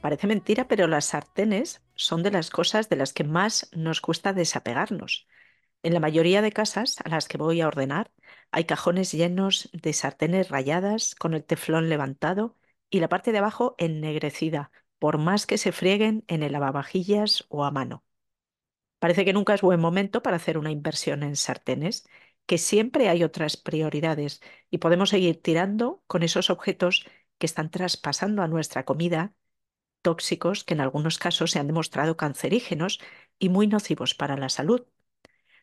Parece mentira, pero las sartenes son de las cosas de las que más nos cuesta desapegarnos. En la mayoría de casas a las que voy a ordenar hay cajones llenos de sartenes rayadas con el teflón levantado y la parte de abajo ennegrecida, por más que se frieguen en el lavavajillas o a mano. Parece que nunca es buen momento para hacer una inversión en sartenes, que siempre hay otras prioridades y podemos seguir tirando con esos objetos que están traspasando a nuestra comida tóxicos que en algunos casos se han demostrado cancerígenos y muy nocivos para la salud.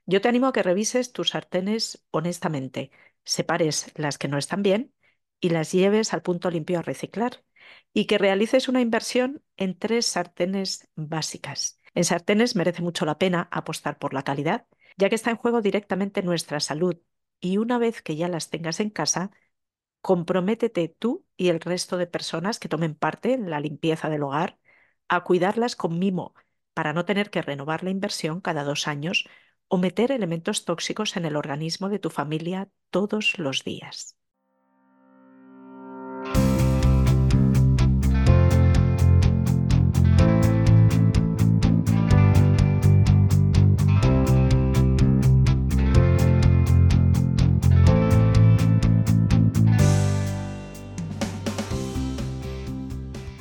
Yo te animo a que revises tus sartenes honestamente, separes las que no están bien y las lleves al punto limpio a reciclar y que realices una inversión en tres sartenes básicas. En sartenes merece mucho la pena apostar por la calidad, ya que está en juego directamente nuestra salud y una vez que ya las tengas en casa, comprométete tú y el resto de personas que tomen parte en la limpieza del hogar a cuidarlas con mimo para no tener que renovar la inversión cada dos años o meter elementos tóxicos en el organismo de tu familia todos los días.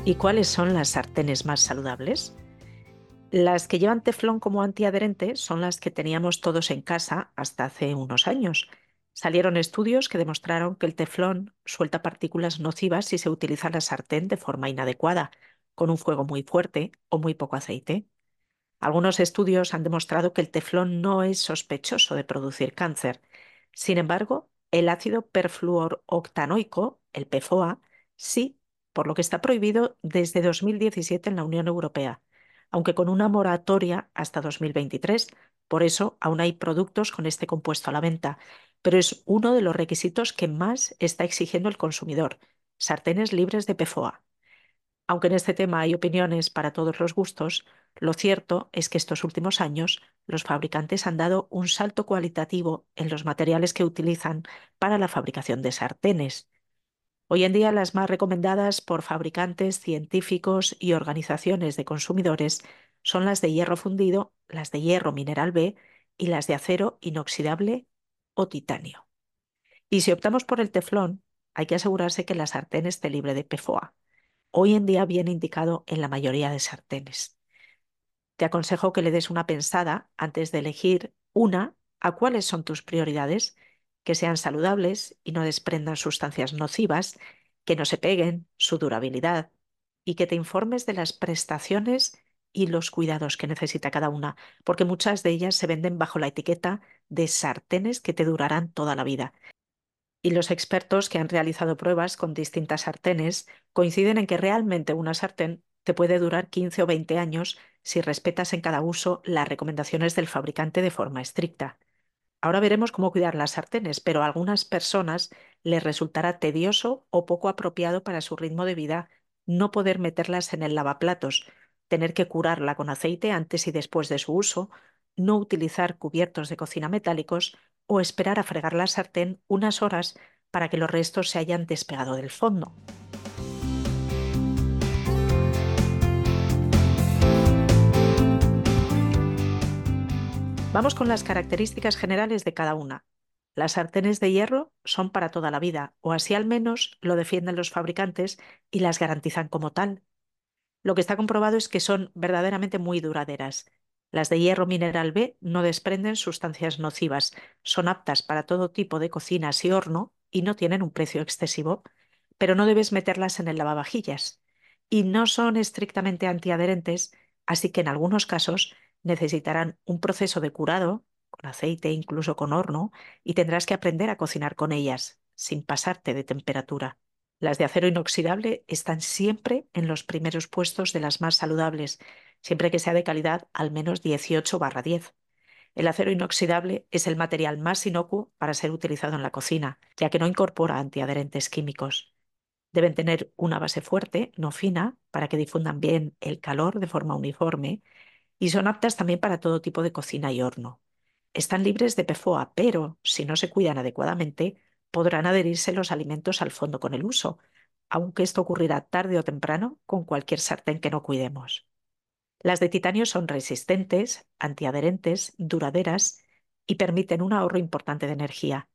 ¿Y cuáles son las sartenes más saludables? Las que llevan teflón como antiadherente son las que teníamos todos en casa hasta hace unos años. Salieron estudios que demostraron que el teflón suelta partículas nocivas si se utiliza la sartén de forma inadecuada, con un fuego muy fuerte o muy poco aceite. Algunos estudios han demostrado que el teflón no es sospechoso de producir cáncer. Sin embargo, el ácido perfluoroctanoico, el PFOA, sí por lo que está prohibido desde 2017 en la Unión Europea, aunque con una moratoria hasta 2023. Por eso aún hay productos con este compuesto a la venta, pero es uno de los requisitos que más está exigiendo el consumidor, sartenes libres de PFOA. Aunque en este tema hay opiniones para todos los gustos, lo cierto es que estos últimos años los fabricantes han dado un salto cualitativo en los materiales que utilizan para la fabricación de sartenes. Hoy en día las más recomendadas por fabricantes, científicos y organizaciones de consumidores son las de hierro fundido, las de hierro mineral B y las de acero inoxidable o titanio. Y si optamos por el teflón, hay que asegurarse que la sartén esté libre de PFOA. Hoy en día viene indicado en la mayoría de sartenes. Te aconsejo que le des una pensada antes de elegir una a cuáles son tus prioridades que sean saludables y no desprendan sustancias nocivas, que no se peguen, su durabilidad y que te informes de las prestaciones y los cuidados que necesita cada una, porque muchas de ellas se venden bajo la etiqueta de sartenes que te durarán toda la vida. Y los expertos que han realizado pruebas con distintas sartenes coinciden en que realmente una sartén te puede durar 15 o 20 años si respetas en cada uso las recomendaciones del fabricante de forma estricta. Ahora veremos cómo cuidar las sartenes, pero a algunas personas les resultará tedioso o poco apropiado para su ritmo de vida no poder meterlas en el lavaplatos, tener que curarla con aceite antes y después de su uso, no utilizar cubiertos de cocina metálicos o esperar a fregar la sartén unas horas para que los restos se hayan despegado del fondo. Vamos con las características generales de cada una. Las sartenes de hierro son para toda la vida, o así al menos lo defienden los fabricantes y las garantizan como tal. Lo que está comprobado es que son verdaderamente muy duraderas. Las de hierro mineral B no desprenden sustancias nocivas, son aptas para todo tipo de cocinas y horno y no tienen un precio excesivo, pero no debes meterlas en el lavavajillas. Y no son estrictamente antiadherentes, así que en algunos casos necesitarán un proceso de curado, con aceite, incluso con horno, y tendrás que aprender a cocinar con ellas, sin pasarte de temperatura. Las de acero inoxidable están siempre en los primeros puestos de las más saludables, siempre que sea de calidad al menos 18 barra 10. El acero inoxidable es el material más inocuo para ser utilizado en la cocina, ya que no incorpora antiadherentes químicos. Deben tener una base fuerte, no fina, para que difundan bien el calor de forma uniforme, y son aptas también para todo tipo de cocina y horno. Están libres de PFOA, pero si no se cuidan adecuadamente, podrán adherirse los alimentos al fondo con el uso, aunque esto ocurrirá tarde o temprano con cualquier sartén que no cuidemos. Las de titanio son resistentes, antiadherentes, duraderas y permiten un ahorro importante de energía.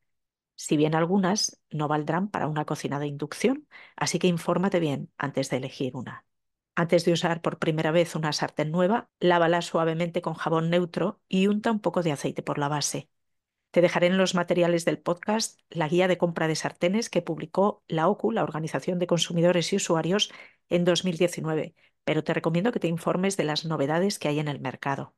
Si bien algunas no valdrán para una cocina de inducción, así que infórmate bien antes de elegir una. Antes de usar por primera vez una sartén nueva, lávala suavemente con jabón neutro y unta un poco de aceite por la base. Te dejaré en los materiales del podcast la guía de compra de sartenes que publicó la OCU, la Organización de Consumidores y Usuarios, en 2019, pero te recomiendo que te informes de las novedades que hay en el mercado.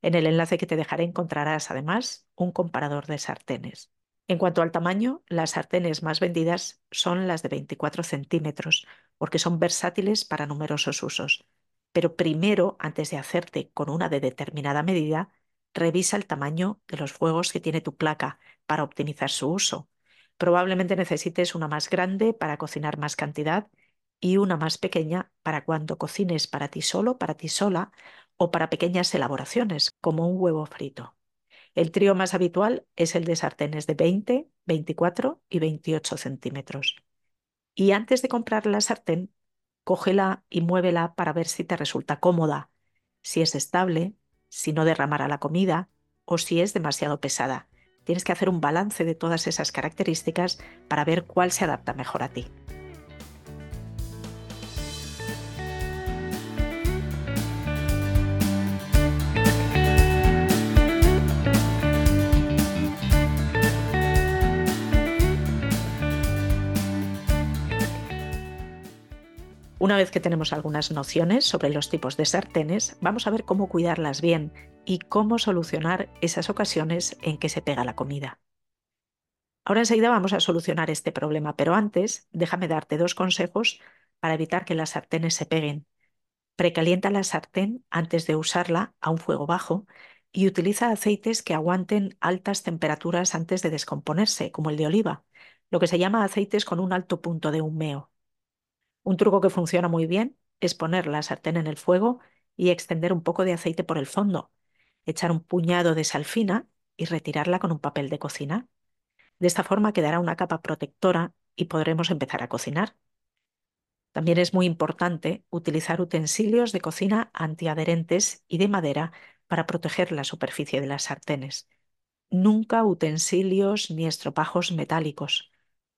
En el enlace que te dejaré encontrarás además un comparador de sartenes. En cuanto al tamaño, las sartenes más vendidas son las de 24 centímetros, porque son versátiles para numerosos usos. Pero primero, antes de hacerte con una de determinada medida, revisa el tamaño de los fuegos que tiene tu placa para optimizar su uso. Probablemente necesites una más grande para cocinar más cantidad y una más pequeña para cuando cocines para ti solo, para ti sola o para pequeñas elaboraciones, como un huevo frito. El trío más habitual es el de sartenes de 20, 24 y 28 centímetros. Y antes de comprar la sartén, cógela y muévela para ver si te resulta cómoda, si es estable, si no derramará la comida o si es demasiado pesada. Tienes que hacer un balance de todas esas características para ver cuál se adapta mejor a ti. Una vez que tenemos algunas nociones sobre los tipos de sartenes, vamos a ver cómo cuidarlas bien y cómo solucionar esas ocasiones en que se pega la comida. Ahora enseguida vamos a solucionar este problema, pero antes déjame darte dos consejos para evitar que las sartenes se peguen. Precalienta la sartén antes de usarla a un fuego bajo y utiliza aceites que aguanten altas temperaturas antes de descomponerse, como el de oliva, lo que se llama aceites con un alto punto de humeo. Un truco que funciona muy bien es poner la sartén en el fuego y extender un poco de aceite por el fondo, echar un puñado de sal fina y retirarla con un papel de cocina. De esta forma quedará una capa protectora y podremos empezar a cocinar. También es muy importante utilizar utensilios de cocina antiadherentes y de madera para proteger la superficie de las sartenes. Nunca utensilios ni estropajos metálicos.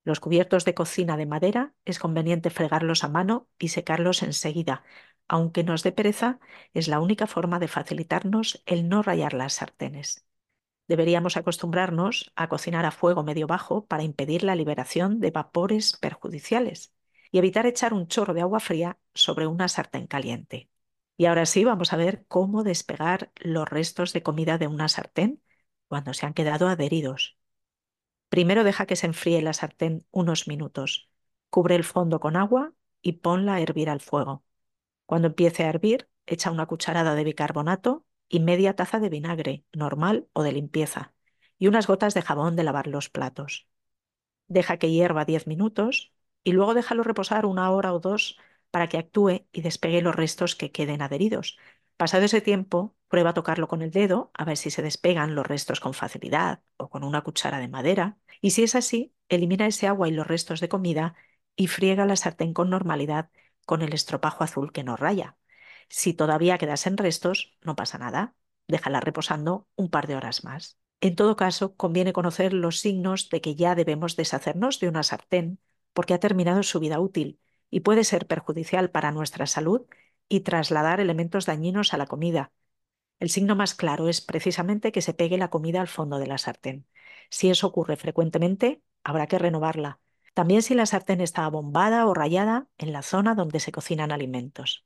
Los cubiertos de cocina de madera es conveniente fregarlos a mano y secarlos enseguida. Aunque nos dé pereza, es la única forma de facilitarnos el no rayar las sartenes. Deberíamos acostumbrarnos a cocinar a fuego medio bajo para impedir la liberación de vapores perjudiciales y evitar echar un chorro de agua fría sobre una sartén caliente. Y ahora sí, vamos a ver cómo despegar los restos de comida de una sartén cuando se han quedado adheridos. Primero deja que se enfríe la sartén unos minutos. Cubre el fondo con agua y ponla a hervir al fuego. Cuando empiece a hervir, echa una cucharada de bicarbonato y media taza de vinagre, normal o de limpieza, y unas gotas de jabón de lavar los platos. Deja que hierva 10 minutos y luego déjalo reposar una hora o dos para que actúe y despegue los restos que queden adheridos. Pasado ese tiempo, Prueba a tocarlo con el dedo a ver si se despegan los restos con facilidad o con una cuchara de madera. Y si es así, elimina ese agua y los restos de comida y friega la sartén con normalidad con el estropajo azul que no raya. Si todavía quedasen restos, no pasa nada. Déjala reposando un par de horas más. En todo caso, conviene conocer los signos de que ya debemos deshacernos de una sartén porque ha terminado su vida útil y puede ser perjudicial para nuestra salud y trasladar elementos dañinos a la comida, el signo más claro es precisamente que se pegue la comida al fondo de la sartén. Si eso ocurre frecuentemente, habrá que renovarla. También si la sartén está abombada o rayada en la zona donde se cocinan alimentos.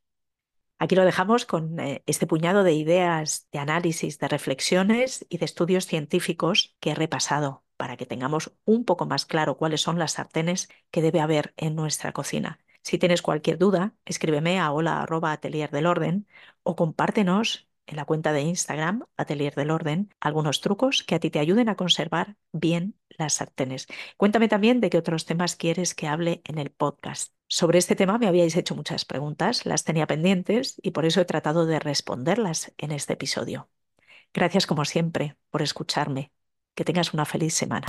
Aquí lo dejamos con eh, este puñado de ideas, de análisis, de reflexiones y de estudios científicos que he repasado. para que tengamos un poco más claro cuáles son las sartenes que debe haber en nuestra cocina. Si tienes cualquier duda, escríbeme a hola@atelier del orden o compártenos en la cuenta de Instagram Atelier del Orden algunos trucos que a ti te ayuden a conservar bien las sartenes. Cuéntame también de qué otros temas quieres que hable en el podcast. Sobre este tema me habíais hecho muchas preguntas, las tenía pendientes y por eso he tratado de responderlas en este episodio. Gracias como siempre por escucharme. Que tengas una feliz semana.